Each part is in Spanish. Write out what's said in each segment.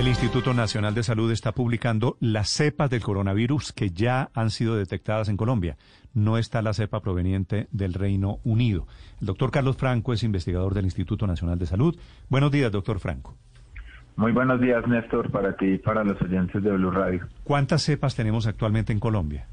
El Instituto Nacional de Salud está publicando las cepas del coronavirus que ya han sido detectadas en Colombia. No está la cepa proveniente del Reino Unido. El doctor Carlos Franco es investigador del Instituto Nacional de Salud. Buenos días, doctor Franco. Muy buenos días, Néstor, para ti y para los oyentes de Blue Radio. ¿Cuántas cepas tenemos actualmente en Colombia?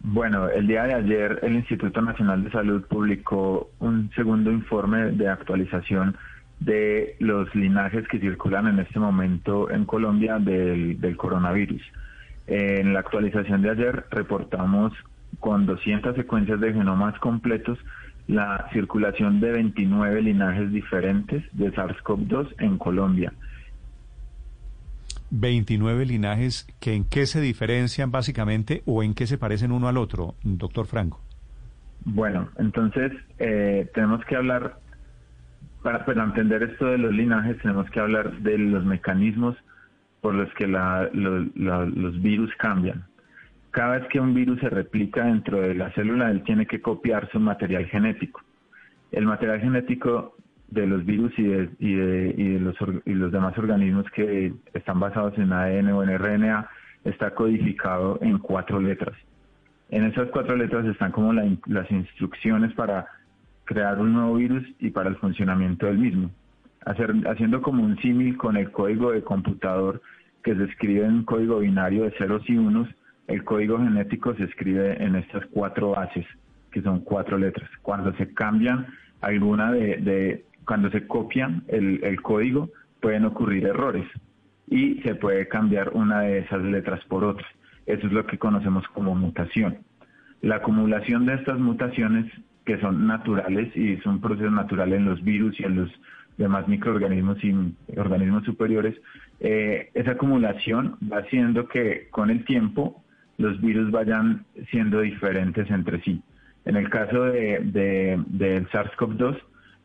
Bueno, el día de ayer el Instituto Nacional de Salud publicó un segundo informe de actualización de los linajes que circulan en este momento en Colombia del, del coronavirus. En la actualización de ayer reportamos con 200 secuencias de genomas completos la circulación de 29 linajes diferentes de SARS-CoV-2 en Colombia. 29 linajes que en qué se diferencian básicamente o en qué se parecen uno al otro, doctor Franco. Bueno, entonces eh, tenemos que hablar, para, entender esto de los linajes, tenemos que hablar de los mecanismos por los que los virus cambian. Cada vez que un virus se replica dentro de la célula, él tiene que copiar su material genético. El material genético de los virus y de, los, demás organismos que están basados en ADN o en RNA está codificado en cuatro letras. En esas cuatro letras están como la, las instrucciones para crear un nuevo virus y para el funcionamiento del mismo. Haciendo como un símil con el código de computador que se escribe en un código binario de ceros y unos, el código genético se escribe en estas cuatro bases, que son cuatro letras. Cuando se cambian alguna de, de cuando se copian el, el, código, pueden ocurrir errores y se puede cambiar una de esas letras por otra. Eso es lo que conocemos como mutación. La acumulación de estas mutaciones, que son naturales y es un proceso natural en los virus y en los demás microorganismos y organismos superiores, eh, esa acumulación va haciendo que con el tiempo los virus vayan siendo diferentes entre sí. En el caso de, de, del SARS-CoV-2,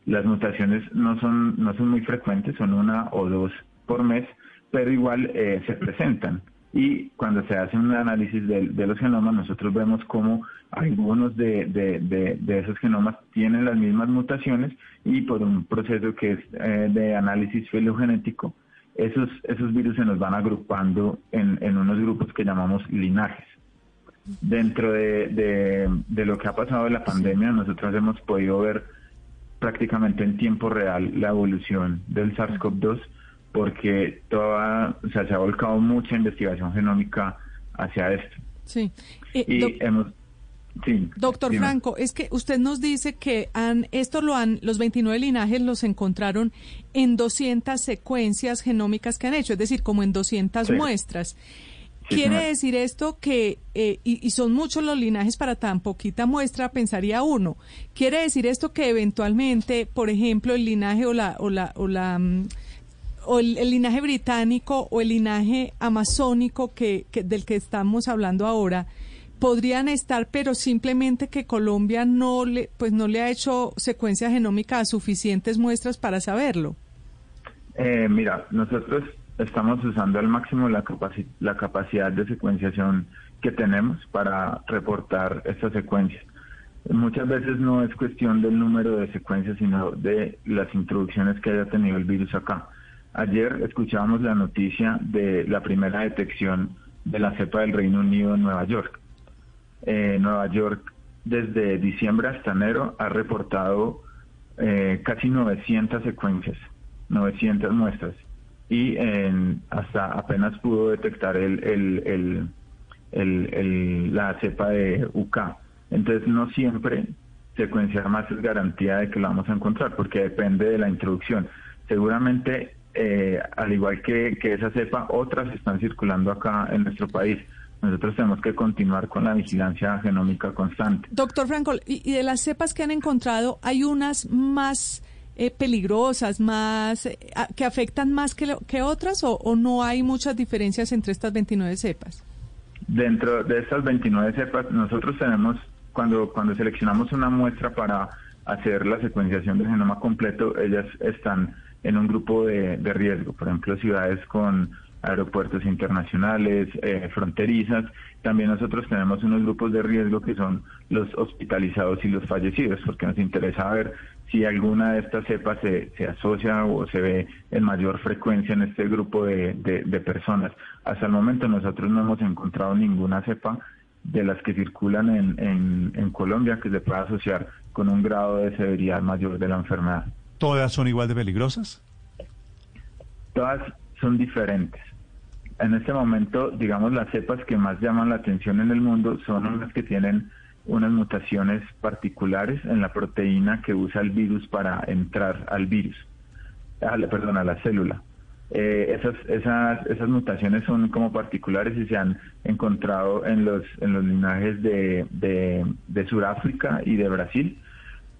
las mutaciones no son, no son muy frecuentes, son una o dos por mes, pero igual eh, se presentan. Y cuando se hace un análisis de, de los genomas, nosotros vemos cómo algunos de, de, de, esos genomas tienen las mismas mutaciones y por un proceso que es eh, de análisis filogenético, esos, esos virus se nos van agrupando en, unos grupos que llamamos linajes. Dentro de, de, de lo que ha pasado en la pandemia, nosotros hemos podido ver prácticamente en tiempo real la evolución del SARS-CoV-2 porque toda, o sea, se ha volcado mucha investigación genómica hacia esto. Sí. Eh, y hemos Sí, Doctor dime. Franco, es que usted nos dice que han, esto lo han, los 29 linajes los encontraron en 200 secuencias genómicas que han hecho, es decir, como en 200 sí. muestras. Sí, ¿Quiere decir esto que, eh, y, y, son muchos los linajes para tan poquita muestra, pensaría uno? ¿Quiere decir esto que eventualmente, por ejemplo, el linaje o la, o la, o la, um, o el, linaje británico o el linaje amazónico que, que, del que estamos hablando ahora, podrían estar, pero simplemente que Colombia no le, pues no le ha hecho secuencia genómica a suficientes muestras para saberlo. Eh, mira, nosotros estamos usando al máximo la, capaci la capacidad de secuenciación que tenemos para reportar estas secuencias. Muchas veces no es cuestión del número de secuencias, sino de las introducciones que haya tenido el virus acá. Ayer escuchábamos la noticia de la primera detección de la cepa del Reino Unido en Nueva York. Eh, Nueva York desde diciembre hasta enero ha reportado eh, casi 900 secuencias, 900 muestras y hasta apenas pudo detectar el, el, la cepa de UK. Entonces no siempre secuenciar más es garantía de que lo vamos a encontrar porque depende de la introducción. Seguramente, eh, al igual que, que esa cepa, otras están circulando acá en nuestro país nosotros tenemos que continuar con la vigilancia genómica constante. Doctor Franco, y, de las cepas que han encontrado, ¿hay unas más eh, peligrosas, más eh, que afectan más que, que otras o, o, no hay muchas diferencias entre estas 29 cepas? Dentro de estas 29 cepas, nosotros tenemos, cuando, cuando seleccionamos una muestra para hacer la secuenciación del genoma completo, ellas están en un grupo de, de riesgo, por ejemplo, ciudades con aeropuertos internacionales, eh, fronterizas. También nosotros tenemos unos grupos de riesgo que son los hospitalizados y los fallecidos, porque nos interesa ver si alguna de estas cepas se, se asocia o se ve en mayor frecuencia en este grupo de, de, personas. Hasta el momento nosotros no hemos encontrado ninguna cepa de las que circulan en, en, en Colombia que se pueda asociar con un grado de severidad mayor de la enfermedad. ¿Todas son igual de peligrosas? Todas son diferentes en este momento, digamos, las cepas que más llaman la atención en el mundo son unas que tienen unas mutaciones particulares en la proteína que usa el virus para entrar al virus, a perdón, a la célula. Eh, esas, esas, esas mutaciones son como particulares y se han encontrado en los, en los linajes de, de, de Sudáfrica y de Brasil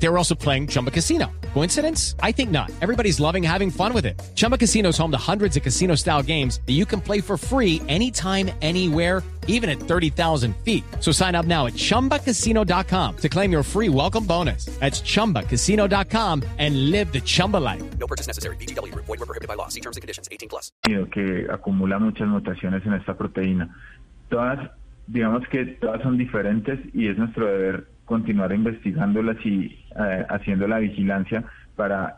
They were also playing Chumba Casino. Coincidence? I think not. Everybody's loving having fun with it. Chumba Casino is home to hundreds of casino-style games that you can play for free anytime, anywhere even at 30,000 feet. So sign up now at ChumbaCasino.com to claim your free welcome bonus. That's ChumbaCasino.com and live the Chumba life. No purchase necessary. BGW. Void were prohibited by law. See terms and conditions. 18 plus. Que acumula muchas mutaciones en esta proteína. Todas, digamos que todas son diferentes y es nuestro deber continuar investigándolas y eh, haciendo la vigilancia para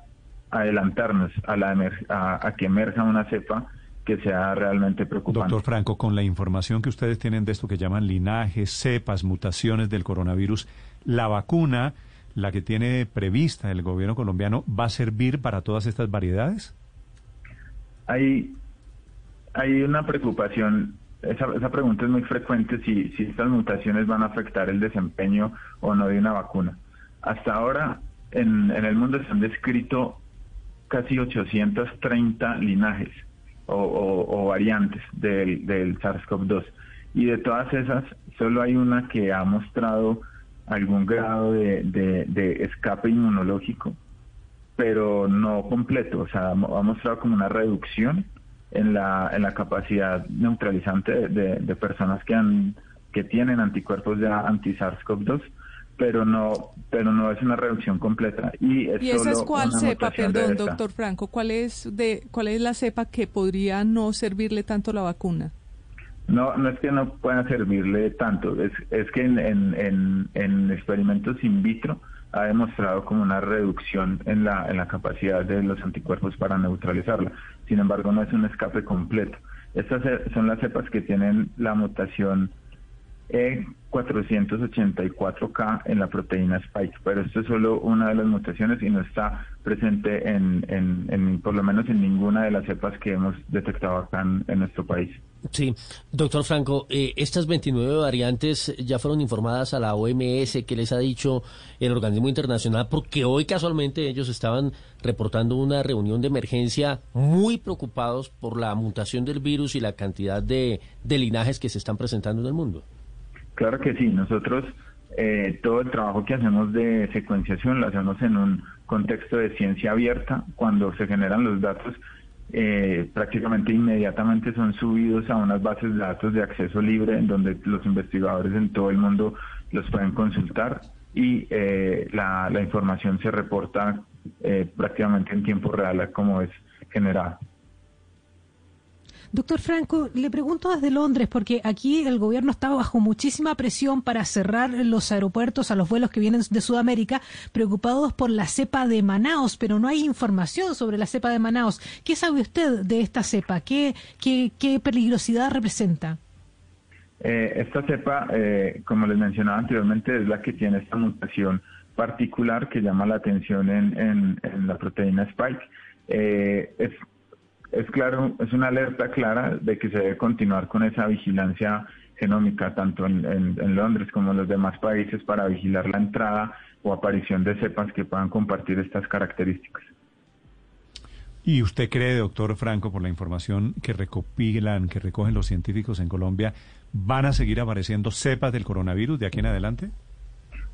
adelantarnos a, la a, a que emerja una cepa que sea realmente preocupante. Doctor Franco, con la información que ustedes tienen de esto que llaman linajes, cepas, mutaciones del coronavirus, ¿la vacuna, la que tiene prevista el gobierno colombiano, va a servir para todas estas variedades? Hay, hay una preocupación, esa, esa pregunta es muy frecuente, si, si estas mutaciones van a afectar el desempeño o no de una vacuna. Hasta ahora, en, en el mundo se han descrito casi 830 linajes o, variantes del, del SARS-CoV-2. Y de todas esas, solo hay una que ha mostrado algún grado de, escape inmunológico, pero no completo, o sea, ha mostrado como una reducción en la, en la capacidad neutralizante de, de personas que, han, que tienen anticuerpos ya anti-SARS-CoV-2 pero no pero no es una reducción completa. Y, ¿Y esa es cuál cepa perdón doctor Franco cuál es de cuál es la cepa que podría no servirle tanto la vacuna no no es que no pueda servirle tanto es, es que en, en, en, experimentos in vitro ha demostrado como una reducción en la en la capacidad de los anticuerpos para neutralizarla. Sin embargo no es un escape completo. Estas son las cepas que tienen la mutación e484K en la proteína Spike, pero esto es solo una de las mutaciones y no está presente en, en, por lo menos en ninguna de las cepas que hemos detectado acá en, nuestro país. Sí, doctor Franco, eh, estas 29 variantes ya fueron informadas a la OMS, que les ha dicho el organismo internacional? Porque hoy casualmente ellos estaban reportando una reunión de emergencia muy preocupados por la mutación del virus y la cantidad de linajes que se están presentando en el mundo. Claro que sí, nosotros eh, todo el trabajo que hacemos de secuenciación lo hacemos en un contexto de ciencia abierta. Cuando se generan los datos, eh, prácticamente inmediatamente son subidos a unas bases de datos de acceso libre en donde los investigadores en todo el mundo los pueden consultar y eh, la, la, información se reporta prácticamente en tiempo real como es generada. Doctor Franco, le pregunto desde Londres, porque aquí el gobierno está bajo muchísima presión para cerrar los aeropuertos a los vuelos que vienen de Sudamérica, preocupados por la cepa de Manaos, pero no hay información sobre la cepa de Manaos. ¿Qué sabe usted de esta cepa? ¿Qué, qué, qué peligrosidad representa? Eh, esta cepa, eh, como les mencionaba anteriormente, es la que tiene esta mutación particular que llama la atención en, en, la proteína spike. Eh, es es claro, es una alerta clara de que se debe continuar con esa vigilancia genómica, tanto en, Londres como en los demás países, para vigilar la entrada o aparición de cepas que puedan compartir estas características. ¿Y usted cree, doctor Franco, por la información que recopilan, que recogen los científicos en Colombia, van a seguir apareciendo cepas del coronavirus de aquí en adelante?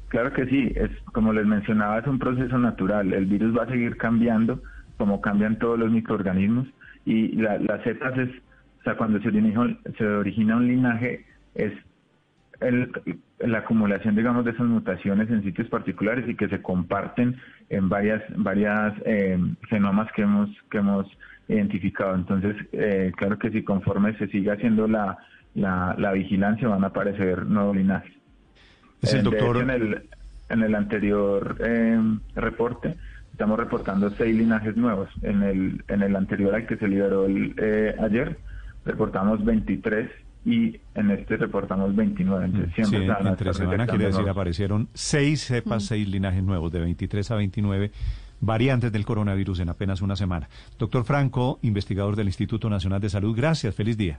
Claro que sí, es como les mencionaba, es un proceso natural. El virus va a seguir cambiando, como cambian todos los microorganismos, y la, las cepas es, o sea, cuando se origina, se origina un linaje, es el, la acumulación, digamos, de esas mutaciones en sitios particulares y que se comparten en varias varias eh, genomas que hemos que hemos identificado. Entonces, eh, claro que si conforme se sigue haciendo la, la, vigilancia van a aparecer nuevos linajes. Es el doctor... en, el, en el anterior eh, reporte estamos reportando seis linajes nuevos. En el, en el anterior al que se liberó el, ayer, reportamos 23 y en este reportamos 29. Entonces, mm, siempre sí, entre semana quiere decir aparecieron seis cepas, seis linajes nuevos, de 23 a 29 variantes del coronavirus en apenas una semana. Doctor Franco, investigador del Instituto Nacional de Salud, gracias, feliz día.